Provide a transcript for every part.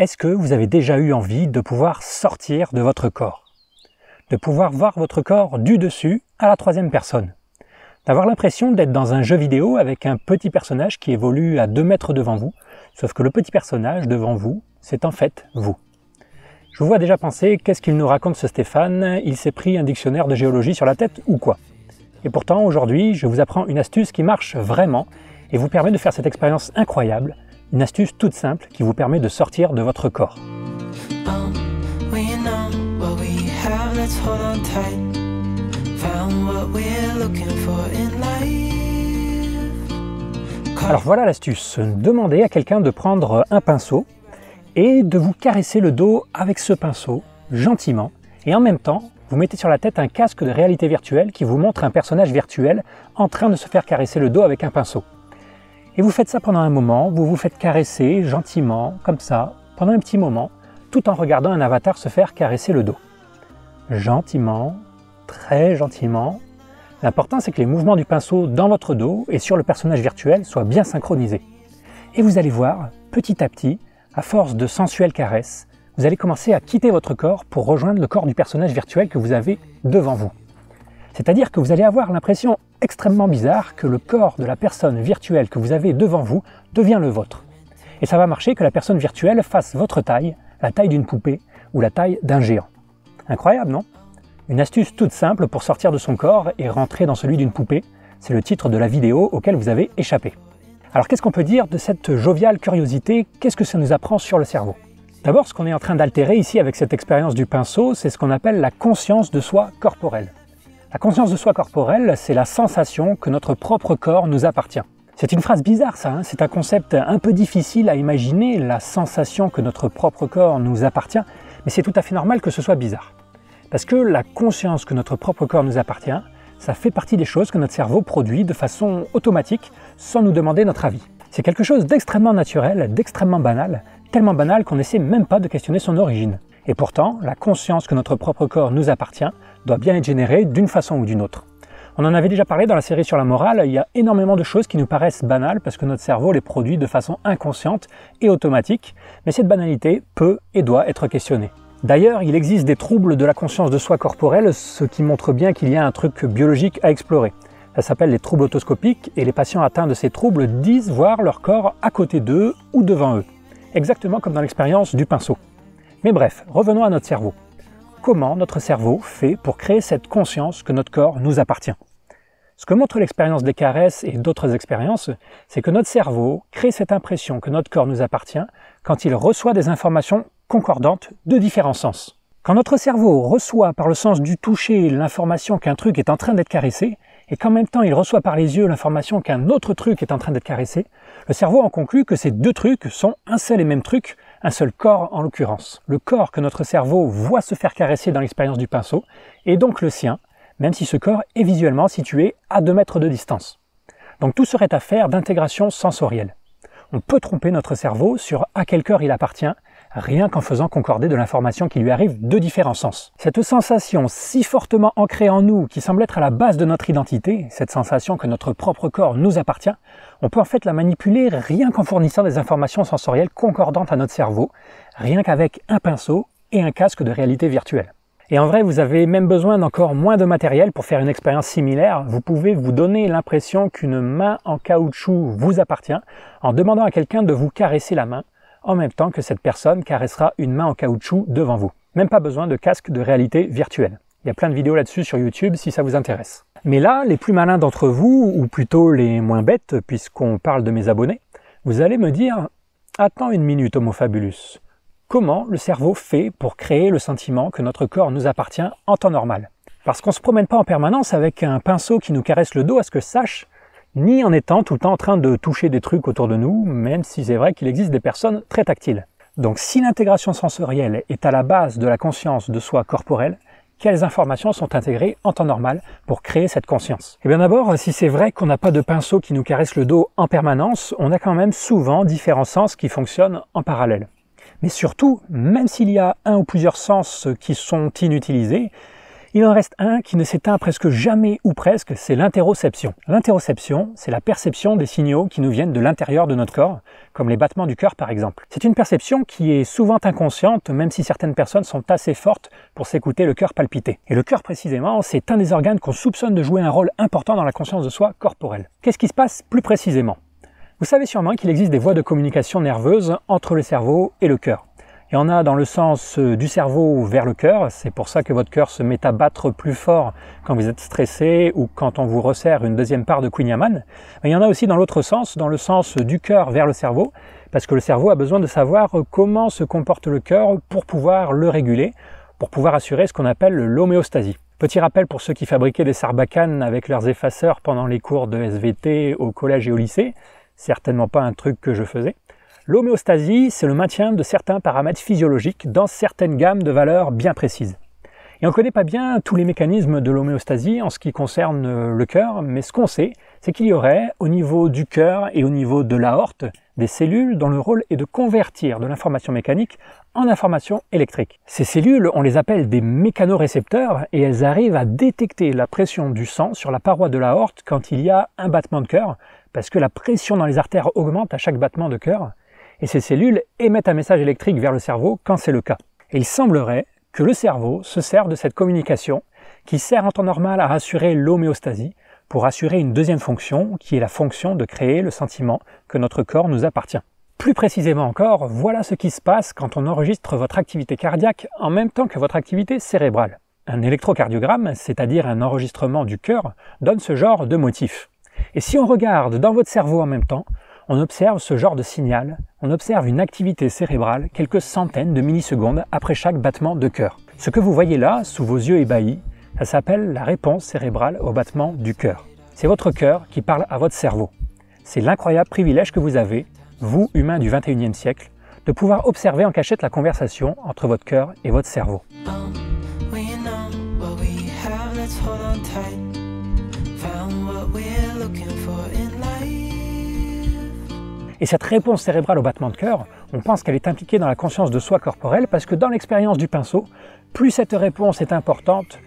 Est-ce que vous avez déjà eu envie de pouvoir sortir de votre corps? De pouvoir voir votre corps du dessus à la troisième personne? D'avoir l'impression d'être dans un jeu vidéo avec un petit personnage qui évolue à deux mètres devant vous, sauf que le petit personnage devant vous, c'est en fait vous. Je vous vois déjà penser, qu'est-ce qu'il nous raconte ce Stéphane? Il s'est pris un dictionnaire de géologie sur la tête ou quoi? Et pourtant, aujourd'hui, je vous apprends une astuce qui marche vraiment et vous permet de faire cette expérience incroyable, une astuce toute simple qui vous permet de sortir de votre corps. Alors voilà l'astuce, demandez à quelqu'un de prendre un pinceau et de vous caresser le dos avec ce pinceau, gentiment, et en même temps, vous mettez sur la tête un casque de réalité virtuelle qui vous montre un personnage virtuel en train de se faire caresser le dos avec un pinceau. Et vous faites ça pendant un moment, vous vous faites caresser gentiment, comme ça, pendant un petit moment, tout en regardant un avatar se faire caresser le dos. Gentiment, très gentiment. L'important c'est que les mouvements du pinceau dans votre dos et sur le personnage virtuel soient bien synchronisés. Et vous allez voir, petit à petit, à force de sensuelles caresses, vous allez commencer à quitter votre corps pour rejoindre le corps du personnage virtuel que vous avez devant vous. C'est-à-dire que vous allez avoir l'impression extrêmement bizarre que le corps de la personne virtuelle que vous avez devant vous devient le vôtre. Et ça va marcher que la personne virtuelle fasse votre taille, la taille d'une poupée ou la taille d'un géant. Incroyable, non? Une astuce toute simple pour sortir de son corps et rentrer dans celui d'une poupée, c'est le titre de la vidéo auquel vous avez échappé. Alors qu'est-ce qu'on peut dire de cette joviale curiosité? Qu'est-ce que ça nous apprend sur le cerveau? D'abord, ce qu'on est en train d'altérer ici avec cette expérience du pinceau, c'est ce qu'on appelle la conscience de soi corporelle. La conscience de soi corporelle, c'est la sensation que notre propre corps nous appartient. C'est une phrase bizarre ça, hein. c'est un concept un peu difficile à imaginer, la sensation que notre propre corps nous appartient, mais c'est tout à fait normal que ce soit bizarre. Parce que la conscience que notre propre corps nous appartient, ça fait partie des choses que notre cerveau produit de façon automatique sans nous demander notre avis. C'est quelque chose d'extrêmement naturel, d'extrêmement banal, tellement banal qu'on n'essaie même pas de questionner son origine. Et pourtant, la conscience que notre propre corps nous appartient doit bien être générée d'une façon ou d'une autre. On en avait déjà parlé dans la série sur la morale, il y a énormément de choses qui nous paraissent banales parce que notre cerveau les produit de façon inconsciente et automatique, mais cette banalité peut et doit être questionnée. D'ailleurs, il existe des troubles de la conscience de soi corporelle, ce qui montre bien qu'il y a un truc biologique à explorer. Ça s'appelle les troubles autoscopiques et les patients atteints de ces troubles disent voir leur corps à côté d'eux ou devant eux. Exactement comme dans l'expérience du pinceau. Mais bref, revenons à notre cerveau. Comment notre cerveau fait pour créer cette conscience que notre corps nous appartient? Ce que montre l'expérience des caresses et d'autres expériences, c'est que notre cerveau crée cette impression que notre corps nous appartient quand il reçoit des informations concordantes de différents sens. Quand notre cerveau reçoit par le sens du toucher l'information qu'un truc est en train d'être caressé, et qu'en même temps il reçoit par les yeux l'information qu'un autre truc est en train d'être caressé, le cerveau en conclut que ces deux trucs sont un seul et même truc un seul corps en l'occurrence. Le corps que notre cerveau voit se faire caresser dans l'expérience du pinceau est donc le sien, même si ce corps est visuellement situé à 2 mètres de distance. Donc tout serait affaire d'intégration sensorielle. On peut tromper notre cerveau sur à quel cœur il appartient rien qu'en faisant concorder de l'information qui lui arrive de différents sens. Cette sensation si fortement ancrée en nous, qui semble être à la base de notre identité, cette sensation que notre propre corps nous appartient, on peut en fait la manipuler rien qu'en fournissant des informations sensorielles concordantes à notre cerveau, rien qu'avec un pinceau et un casque de réalité virtuelle. Et en vrai, vous avez même besoin d'encore moins de matériel pour faire une expérience similaire. Vous pouvez vous donner l'impression qu'une main en caoutchouc vous appartient en demandant à quelqu'un de vous caresser la main en même temps que cette personne caressera une main en caoutchouc devant vous. Même pas besoin de casque de réalité virtuelle. Il y a plein de vidéos là-dessus sur YouTube si ça vous intéresse. Mais là, les plus malins d'entre vous, ou plutôt les moins bêtes, puisqu'on parle de mes abonnés, vous allez me dire Attends une minute, Homo Fabulus. Comment le cerveau fait pour créer le sentiment que notre corps nous appartient en temps normal? Parce qu'on ne se promène pas en permanence avec un pinceau qui nous caresse le dos à ce que sache ni en étant tout le temps en train de toucher des trucs autour de nous, même si c'est vrai qu'il existe des personnes très tactiles. Donc si l'intégration sensorielle est à la base de la conscience de soi corporelle, quelles informations sont intégrées en temps normal pour créer cette conscience? Eh bien d'abord, si c'est vrai qu'on n'a pas de pinceau qui nous caresse le dos en permanence, on a quand même souvent différents sens qui fonctionnent en parallèle. Mais surtout, même s'il y a un ou plusieurs sens qui sont inutilisés, Il en reste un qui ne s'éteint presque jamais ou presque, c'est l'interoception. L'interoception, c'est la perception des signaux qui nous viennent de l'intérieur de notre corps, comme les battements du cœur par exemple. C'est une perception qui est souvent inconsciente, même si certaines personnes sont assez fortes pour s'écouter le cœur palpiter. Et le cœur précisément, c'est un des organes qu'on soupçonne de jouer un rôle important dans la conscience de soi corporelle. Qu'est-ce qui se passe plus précisément? Vous savez sûrement qu'il existe des voies de communication nerveuse entre le cerveau et le cœur. Il y en a dans le sens euh, du cerveau vers le cœur, c'est pour ça que votre cœur se met à battre plus fort quand vous êtes stressé ou quand on vous resserre une deuxième part de Queen. Mais il y en a aussi dans l'autre sens, dans le sens du cœur vers le cerveau, parce que le cerveau a besoin de savoir comment se comporte le cœur pour pouvoir le réguler, pour pouvoir assurer ce qu'on appelle l'homéostasie. Petit rappel pour ceux qui fabriquaient des sarbacanes avec leurs effaceurs pendant les cours de SVT au collège et au lycée, certainement pas un truc que je faisais. L'homéostasie, c'est le maintien de certains paramètres physiologiques dans certaines gammes de valeurs bien précises. Et on ne connaît pas bien tous les mécanismes de l'homéostasie en ce qui concerne euh, le cœur, mais ce qu'on sait, c'est qu'il y aurait au niveau du cœur et au niveau de l'aorte des cellules dont le rôle est de convertir de l'information mécanique en information électrique. Ces cellules, on les appelle des mécanorécepteurs et elles arrivent à détecter la pression du sang sur la paroi de l'aorte quand il y a un battement de cœur, parce que la pression dans les artères augmente à chaque battement de cœur, et ces cellules émettent un message électrique vers le cerveau quand c'est le cas. Et il semblerait que le cerveau se serve de cette communication qui sert en temps normal à rassurer l'homéostasie pour assurer une deuxième fonction qui est la fonction de créer le sentiment que notre corps nous appartient. Plus précisément encore, voilà ce qui se passe quand on enregistre votre activité cardiaque en même temps que votre activité cérébrale. Un électrocardiogramme, c'est-à-dire un enregistrement du cœur, donne ce genre de motif. Et si on regarde dans votre cerveau en même temps, on observe ce genre de signal, on observe une activité cérébrale quelques centaines de millisecondes après chaque battement de cœur. Ce que vous voyez là, sous vos yeux ébahis, ça s'appelle la réponse cérébrale au battement du cœur. C'est votre cœur qui parle à votre cerveau. C'est l'incroyable privilège que vous avez, vous, humain du 21e siècle, de pouvoir observer en cachette la conversation entre votre cœur et votre cerveau. Et cette réponse cérébrale au battement de cœur, on pense qu'elle est impliquée dans la conscience de soi corporelle parce que dans l'expérience du pinceau, plus cette réponse est importante,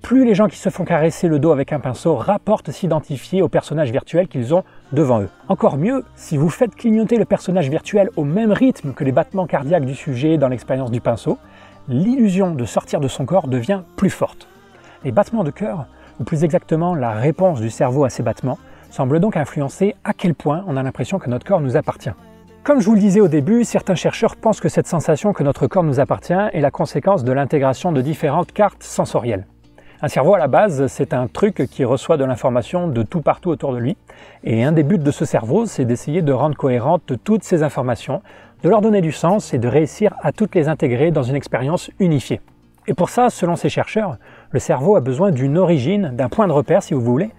plus les gens qui se font caresser le dos avec un pinceau rapportent s'identifier au personnage virtuel qu'ils ont devant eux. Encore mieux, si vous faites clignoter le personnage virtuel au même rythme que les battements cardiaques du sujet dans l'expérience du pinceau, l'illusion de sortir de son corps devient plus forte. Les battements de cœur, ou plus exactement la réponse du cerveau à ces battements, semble donc influencer à quel point on a l'impression que notre corps nous appartient. Comme je vous le disais au début, certains chercheurs pensent que cette sensation que notre corps nous appartient est la conséquence de l'intégration de différentes cartes sensorielles. Un cerveau à la base, c'est un truc qui reçoit de l'information de tout partout autour de lui, et un des buts de ce cerveau, c'est d'essayer de rendre cohérentes toutes ces informations, de leur donner du sens et de réussir à toutes les intégrer dans une expérience unifiée. Et pour ça, selon ces chercheurs, le cerveau a besoin d'une origine, d'un point de repère si vous voulez,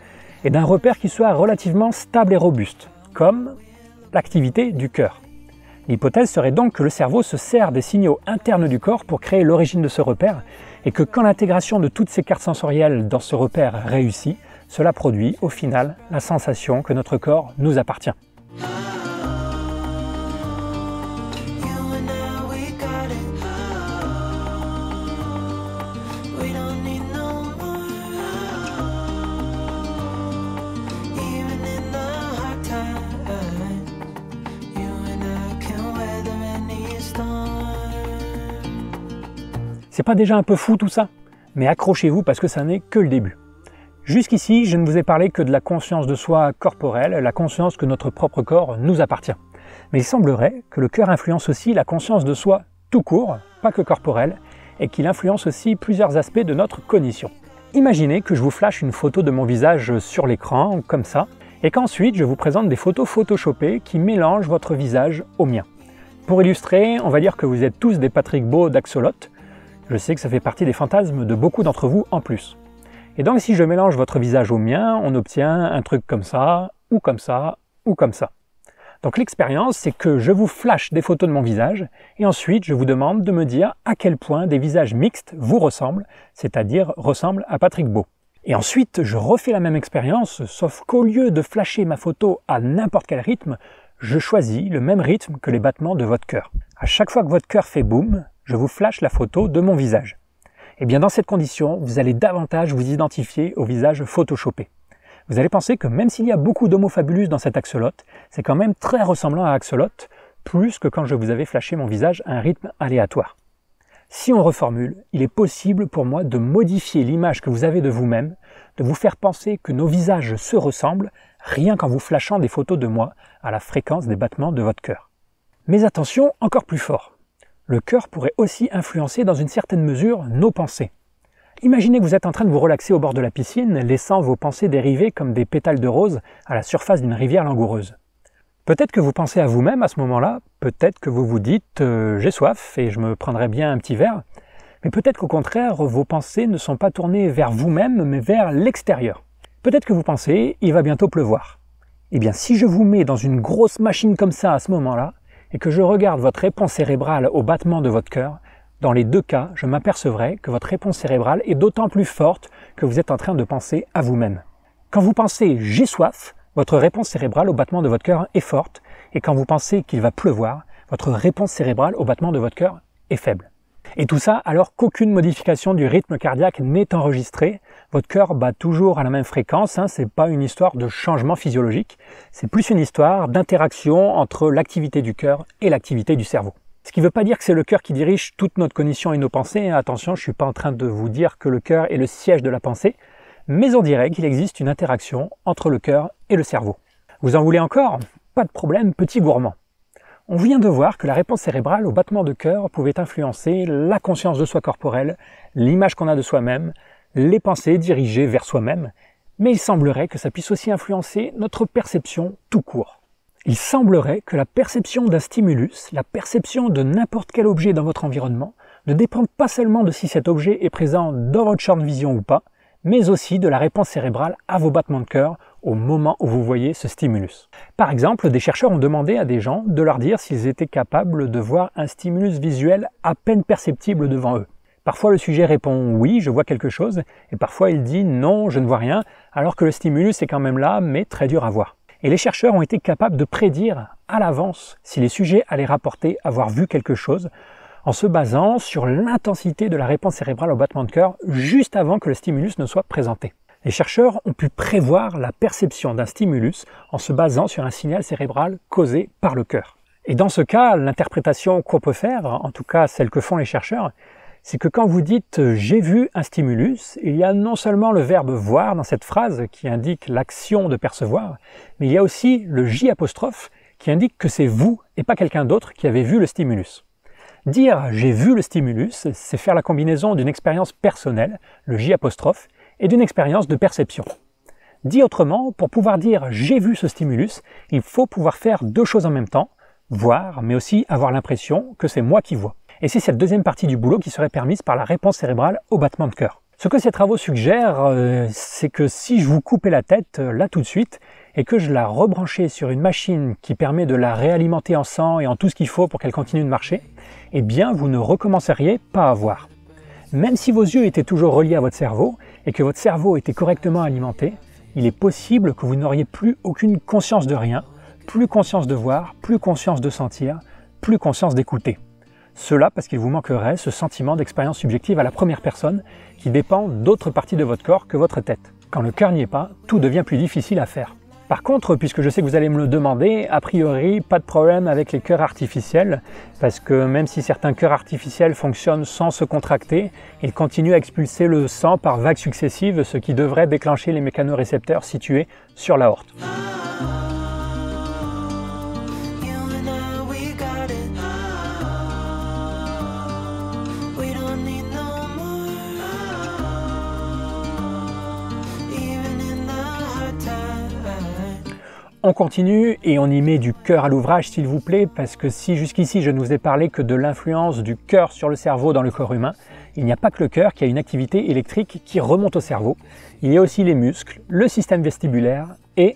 et d'un repère qui soit relativement stable et robuste, comme l'activité du cœur. L'hypothèse serait donc que le cerveau se sert des signaux internes du corps pour créer l'origine de ce repère, et que quand l'intégration de toutes ces cartes sensorielles dans ce repère réussit, cela produit au final la sensation que notre corps nous appartient. C'est pas déjà un peu fou tout ça? Mais accrochez-vous parce que ça n'est que le début. Jusqu'ici, je ne vous ai parlé que de la conscience de soi corporelle, la conscience que notre propre corps nous appartient. Mais il semblerait que le cœur influence aussi la conscience de soi tout court, pas que corporelle, et qu'il influence aussi plusieurs aspects de notre cognition. Imaginez que je vous flash une photo de mon visage sur l'écran, comme ça, et qu'ensuite je vous présente des photos photoshopées qui mélangent votre visage au mien. Pour illustrer, on va dire que vous êtes tous des Patrick Beau d'Axolot, je sais que ça fait partie des fantasmes de beaucoup d'entre vous en plus. Et donc si je mélange votre visage au mien, on obtient un truc comme ça, ou comme ça, ou comme ça. Donc l'expérience, c'est que je vous flash des photos de mon visage, et ensuite je vous demande de me dire à quel point des visages mixtes vous ressemblent, c'est-à-dire ressemblent à Patrick Beau. Et ensuite, je refais la même expérience, sauf qu'au lieu de flasher ma photo à n'importe quel rythme, je choisis le même rythme que les battements de votre cœur. À chaque fois que votre cœur fait boum, je vous flash la photo de mon visage. Eh bien dans cette condition, vous allez davantage vous identifier au visage photoshopé. Vous allez penser que même s'il y a beaucoup d'homofabulus dans cet axolot, c'est quand même très ressemblant à axolot, plus que quand je vous avais flashé mon visage à un rythme aléatoire. Si on reformule, il est possible pour moi de modifier l'image que vous avez de vous-même, de vous faire penser que nos visages se ressemblent, rien qu'en vous flashant des photos de moi à la fréquence des battements de votre cœur. Mais attention, encore plus fort. Le cœur pourrait aussi influencer dans une certaine mesure nos pensées. Imaginez que vous êtes en train de vous relaxer au bord de la piscine, laissant vos pensées dériver comme des pétales de rose à la surface d'une rivière langoureuse. Peut-être que vous pensez à vous-même à ce moment-là, peut-être que vous vous dites euh, j'ai soif et je me prendrai bien un petit verre, mais peut-être qu'au contraire vos pensées ne sont pas tournées vers vous-même mais vers l'extérieur. Peut-être que vous pensez il va bientôt pleuvoir. Eh bien si je vous mets dans une grosse machine comme ça à ce moment-là, et que je regarde votre réponse cérébrale au battement de votre cœur, dans les deux cas, je m'apercevrai que votre réponse cérébrale est d'autant plus forte que vous êtes en train de penser à vous-même. Quand vous pensez j'ai soif, votre réponse cérébrale au battement de votre cœur est forte, et quand vous pensez qu'il va pleuvoir, votre réponse cérébrale au battement de votre cœur est faible. Et tout ça alors qu'aucune modification du rythme cardiaque n'est enregistrée. Votre cœur bat toujours à la même fréquence. Hein, c'est pas une histoire de changement physiologique. C'est plus une histoire d'interaction entre l'activité du cœur et l'activité du cerveau. Ce qui ne veut pas dire que c'est le cœur qui dirige toute notre cognition et nos pensées. Hein. Attention, je suis pas en train de vous dire que le cœur est le siège de la pensée mais on dirait qu'il existe une interaction entre le cœur et le cerveau. Vous en voulez encore? Pas de problème, petit gourmand. On vient de voir que la réponse cérébrale au battement de cœur pouvait influencer la conscience de soi corporelle, l'image qu'on a de soi-même, les pensées dirigées vers soi-même, mais il semblerait que ça puisse aussi influencer notre perception tout court. Il semblerait que la perception d'un stimulus, la perception de n'importe quel objet dans votre environnement, ne dépende pas seulement de si cet objet est présent dans votre champ de vision ou pas, mais aussi de la réponse cérébrale à vos battements de cœur au moment où vous voyez ce stimulus. Par exemple, des chercheurs ont demandé à des gens de leur dire s'ils étaient capables de voir un stimulus visuel à peine perceptible devant eux. Parfois le sujet répond oui, je vois quelque chose, et parfois il dit non, je ne vois rien, alors que le stimulus est quand même là, mais très dur à voir. Et les chercheurs ont été capables de prédire à l'avance si les sujets allaient rapporter avoir vu quelque chose en se basant sur l'intensité de la réponse cérébrale au battement de cœur juste avant que le stimulus ne soit présenté. Les chercheurs ont pu prévoir la perception d'un stimulus en se basant sur un signal cérébral causé par le cœur. Et dans ce cas, l'interprétation qu'on peut faire, en tout cas celle que font les chercheurs, c'est que quand vous dites j'ai vu un stimulus, il y a non seulement le verbe voir dans cette phrase qui indique l'action de percevoir, mais il y a aussi le J qui indique que c'est vous et pas quelqu'un d'autre qui avez vu le stimulus. Dire j'ai vu le stimulus, c'est faire la combinaison d'une expérience personnelle, le J et d'une expérience de perception. Dit autrement, pour pouvoir dire j'ai vu ce stimulus, il faut pouvoir faire deux choses en même temps, voir, mais aussi avoir l'impression que c'est moi qui vois. Et c'est cette deuxième partie du boulot qui serait permise par la réponse cérébrale au battement de cœur. Ce que ces travaux suggèrent, euh, c'est que si je vous coupais la tête euh, là tout de suite, et que je la rebranchais sur une machine qui permet de la réalimenter en sang et en tout ce qu'il faut pour qu'elle continue de marcher, eh bien vous ne recommenceriez pas à voir. Même si vos yeux étaient toujours reliés à votre cerveau et que votre cerveau était correctement alimenté, il est possible que vous n'auriez plus aucune conscience de rien, plus conscience de voir, plus conscience de sentir, plus conscience d'écouter. Cela parce qu'il vous manquerait ce sentiment d'expérience subjective à la première personne qui dépend d'autres parties de votre corps que votre tête. Quand le cœur n'y est pas, tout devient plus difficile à faire. Par contre, puisque je sais que vous allez me le demander, a priori, pas de problème avec les cœurs artificiels, parce que même si certains cœurs artificiels fonctionnent sans se contracter, ils continuent à expulser le sang par vagues successives, ce qui devrait déclencher les mécanorécepteurs situés sur l'aorte. On continue et on y met du cœur à l'ouvrage s'il vous plaît, parce que si jusqu'ici je ne vous ai parlé que de l'influence du cœur sur le cerveau dans le corps humain, il n'y a pas que le cœur qui a une activité électrique qui remonte au cerveau, il y a aussi les muscles, le système vestibulaire et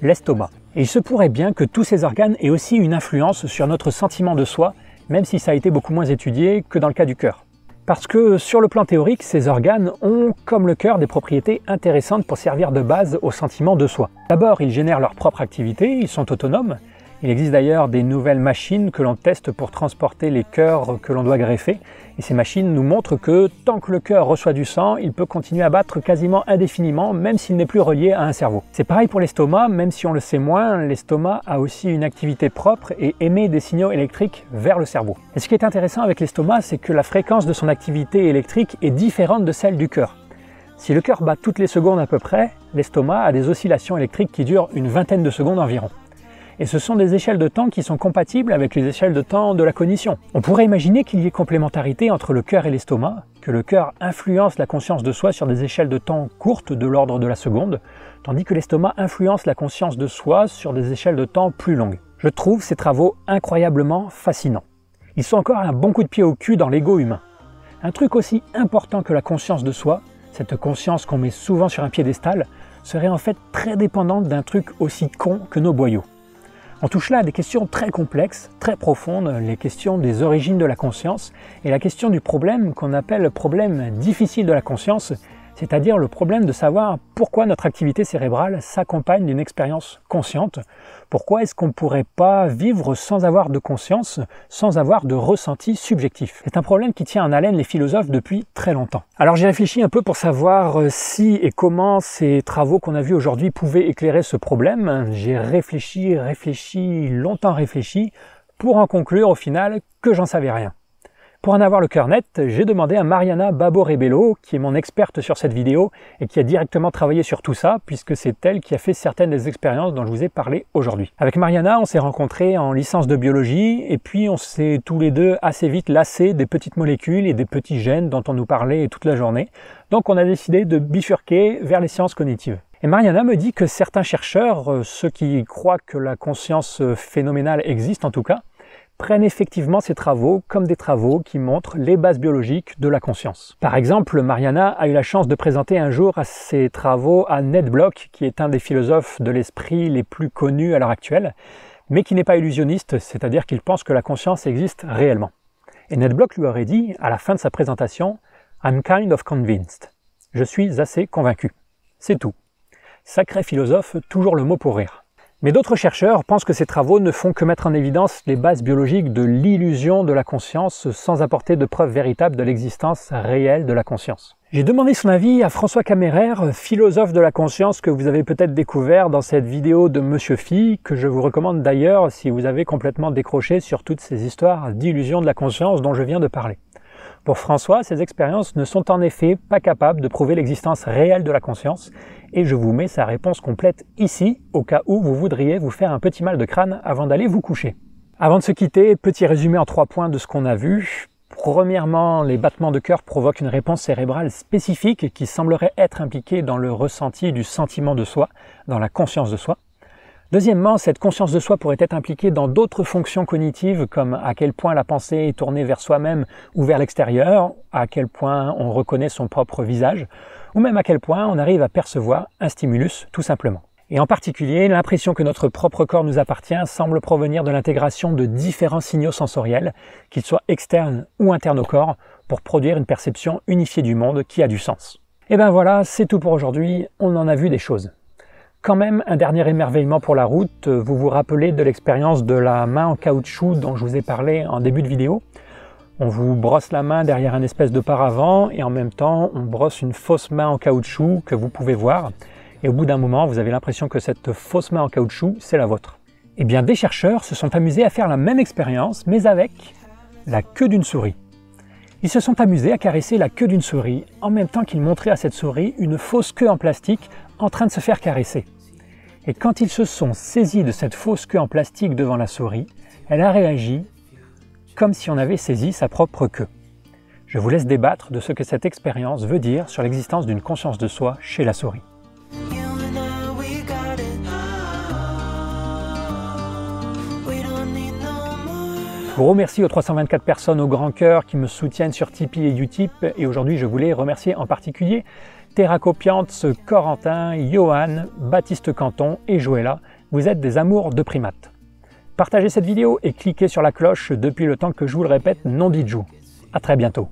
l'estomac. Il se pourrait bien que tous ces organes aient aussi une influence sur notre sentiment de soi, même si ça a été beaucoup moins étudié que dans le cas du cœur. Parce que sur le plan théorique, ces organes ont, comme le cœur, des propriétés intéressantes pour servir de base au sentiment de soi. D'abord, ils génèrent leur propre activité, ils sont autonomes, Il existe d'ailleurs des nouvelles machines que l'on teste pour transporter les cœurs que l'on doit greffer. Et ces machines nous montrent que tant que le cœur reçoit du sang, il peut continuer à battre quasiment indéfiniment, même s'il n'est plus relié à un cerveau. C'est pareil pour l'estomac, même si on le sait moins, l'estomac a aussi une activité propre et émet des signaux électriques vers le cerveau. Et ce qui est intéressant avec l'estomac, c'est que la fréquence de son activité électrique est différente de celle du cœur. Si le cœur bat toutes les secondes à peu près, l'estomac a des oscillations électriques qui durent une vingtaine de secondes environ et ce sont des échelles de temps qui sont compatibles avec les échelles de temps de la cognition. On pourrait imaginer qu'il y ait complémentarité entre le cœur et l'estomac, que le cœur influence la conscience de soi sur des échelles de temps courtes de l'ordre de la seconde, tandis que l'estomac influence la conscience de soi sur des échelles de temps plus longues. Je trouve ces travaux incroyablement fascinants. Ils sont encore un bon coup de pied au cul dans l'ego humain. Un truc aussi important que la conscience de soi, cette conscience qu'on met souvent sur un piédestal, serait en fait très dépendante d'un truc aussi con que nos boyaux. On touche là à des questions très complexes, très profondes, les questions des origines de la conscience et la question du problème qu'on appelle le problème difficile de la conscience, c'est-à-dire le problème de savoir pourquoi notre activité cérébrale s'accompagne d'une expérience consciente, pourquoi est-ce qu'on ne pourrait pas vivre sans avoir de conscience, sans avoir de ressenti subjectif? C'est un problème qui tient en haleine les philosophes depuis très longtemps. Alors j'ai réfléchi un peu pour savoir euh, si et comment ces travaux qu'on a vus aujourd'hui pouvaient éclairer ce problème. J'ai réfléchi, réfléchi, longtemps réfléchi, pour en conclure au final que j'en savais rien. Pour en avoir le cœur net, j'ai demandé à Mariana Babo-Rebello, qui est mon experte sur cette vidéo et qui a directement travaillé sur tout ça, puisque c'est elle qui a fait certaines des expériences dont je vous ai parlé aujourd'hui. Avec Mariana, on s'est rencontrés en licence de biologie et puis on s'est tous les deux assez vite lassés des petites molécules et des petits gènes dont on nous parlait toute la journée. Donc on a décidé de bifurquer vers les sciences cognitives. Et Mariana me dit que certains chercheurs, euh, ceux qui croient que la conscience phénoménale existe en tout cas, prennent effectivement ces travaux comme des travaux qui montrent les bases biologiques de la conscience. Par exemple, Mariana a eu la chance de présenter un jour ses travaux à Ned Block, qui est un des philosophes de l'esprit les plus connus à l'heure actuelle, mais qui n'est pas illusionniste, c'est-à-dire qu'il pense que la conscience existe réellement. Et Ned Block lui aurait dit, à la fin de sa présentation, I'm kind of convinced. Je suis assez convaincu. C'est tout. Sacré philosophe, toujours le mot pour rire. Mais d'autres chercheurs pensent que ces travaux ne font que mettre en évidence les bases biologiques de l'illusion de la conscience sans apporter de preuves véritables de l'existence réelle de la conscience. J'ai demandé son avis à François Caméraire, philosophe de la conscience que vous avez peut-être découvert dans cette vidéo de Monsieur Phi, que je vous recommande d'ailleurs si vous avez complètement décroché sur toutes ces histoires d'illusion de la conscience dont je viens de parler. Pour François, ces expériences ne sont en effet pas capables de prouver l'existence réelle de la conscience, et je vous mets sa réponse complète ici, au cas où vous voudriez vous faire un petit mal de crâne avant d'aller vous coucher. Avant de se quitter, petit résumé en trois points de ce qu'on a vu. Premièrement, les battements de cœur provoquent une réponse cérébrale spécifique qui semblerait être impliquée dans le ressenti du sentiment de soi, dans la conscience de soi. Deuxièmement, cette conscience de soi pourrait être impliquée dans d'autres fonctions cognitives comme à quel point la pensée est tournée vers soi-même ou vers l'extérieur, à quel point on reconnaît son propre visage, ou même à quel point on arrive à percevoir un stimulus tout simplement. Et en particulier, l'impression que notre propre corps nous appartient semble provenir de l'intégration de différents signaux sensoriels, qu'ils soient externes ou internes au corps, pour produire une perception unifiée du monde qui a du sens. Et ben voilà, c'est tout pour aujourd'hui, on en a vu des choses. Quand même, un dernier émerveillement pour la route, vous vous rappelez de l'expérience de la main en caoutchouc dont je vous ai parlé en début de vidéo On vous brosse la main derrière un espèce de paravent et en même temps on brosse une fausse main en caoutchouc que vous pouvez voir et au bout d'un moment vous avez l'impression que cette fausse main en caoutchouc c'est la vôtre. Eh bien des chercheurs se sont amusés à faire la même expérience mais avec la queue d'une souris. Ils se sont amusés à caresser la queue d'une souris en même temps qu'ils montraient à cette souris une fausse queue en plastique en train de se faire caresser. Et quand ils se sont saisis de cette fausse queue en plastique devant la souris, elle a réagi comme si on avait saisi sa propre queue. Je vous laisse débattre de ce que cette expérience veut dire sur l'existence d'une conscience de soi chez la souris. Je vous remercie aux 324 personnes au grand cœur qui me soutiennent sur Tipeee et Utip et aujourd'hui je voulais remercier en particulier terracopiante, Corentin, Johan, Baptiste Canton et Joëlla, vous êtes des amours de primates. Partagez cette vidéo et cliquez sur la cloche depuis le temps que je vous le répète, non didjou. A très bientôt.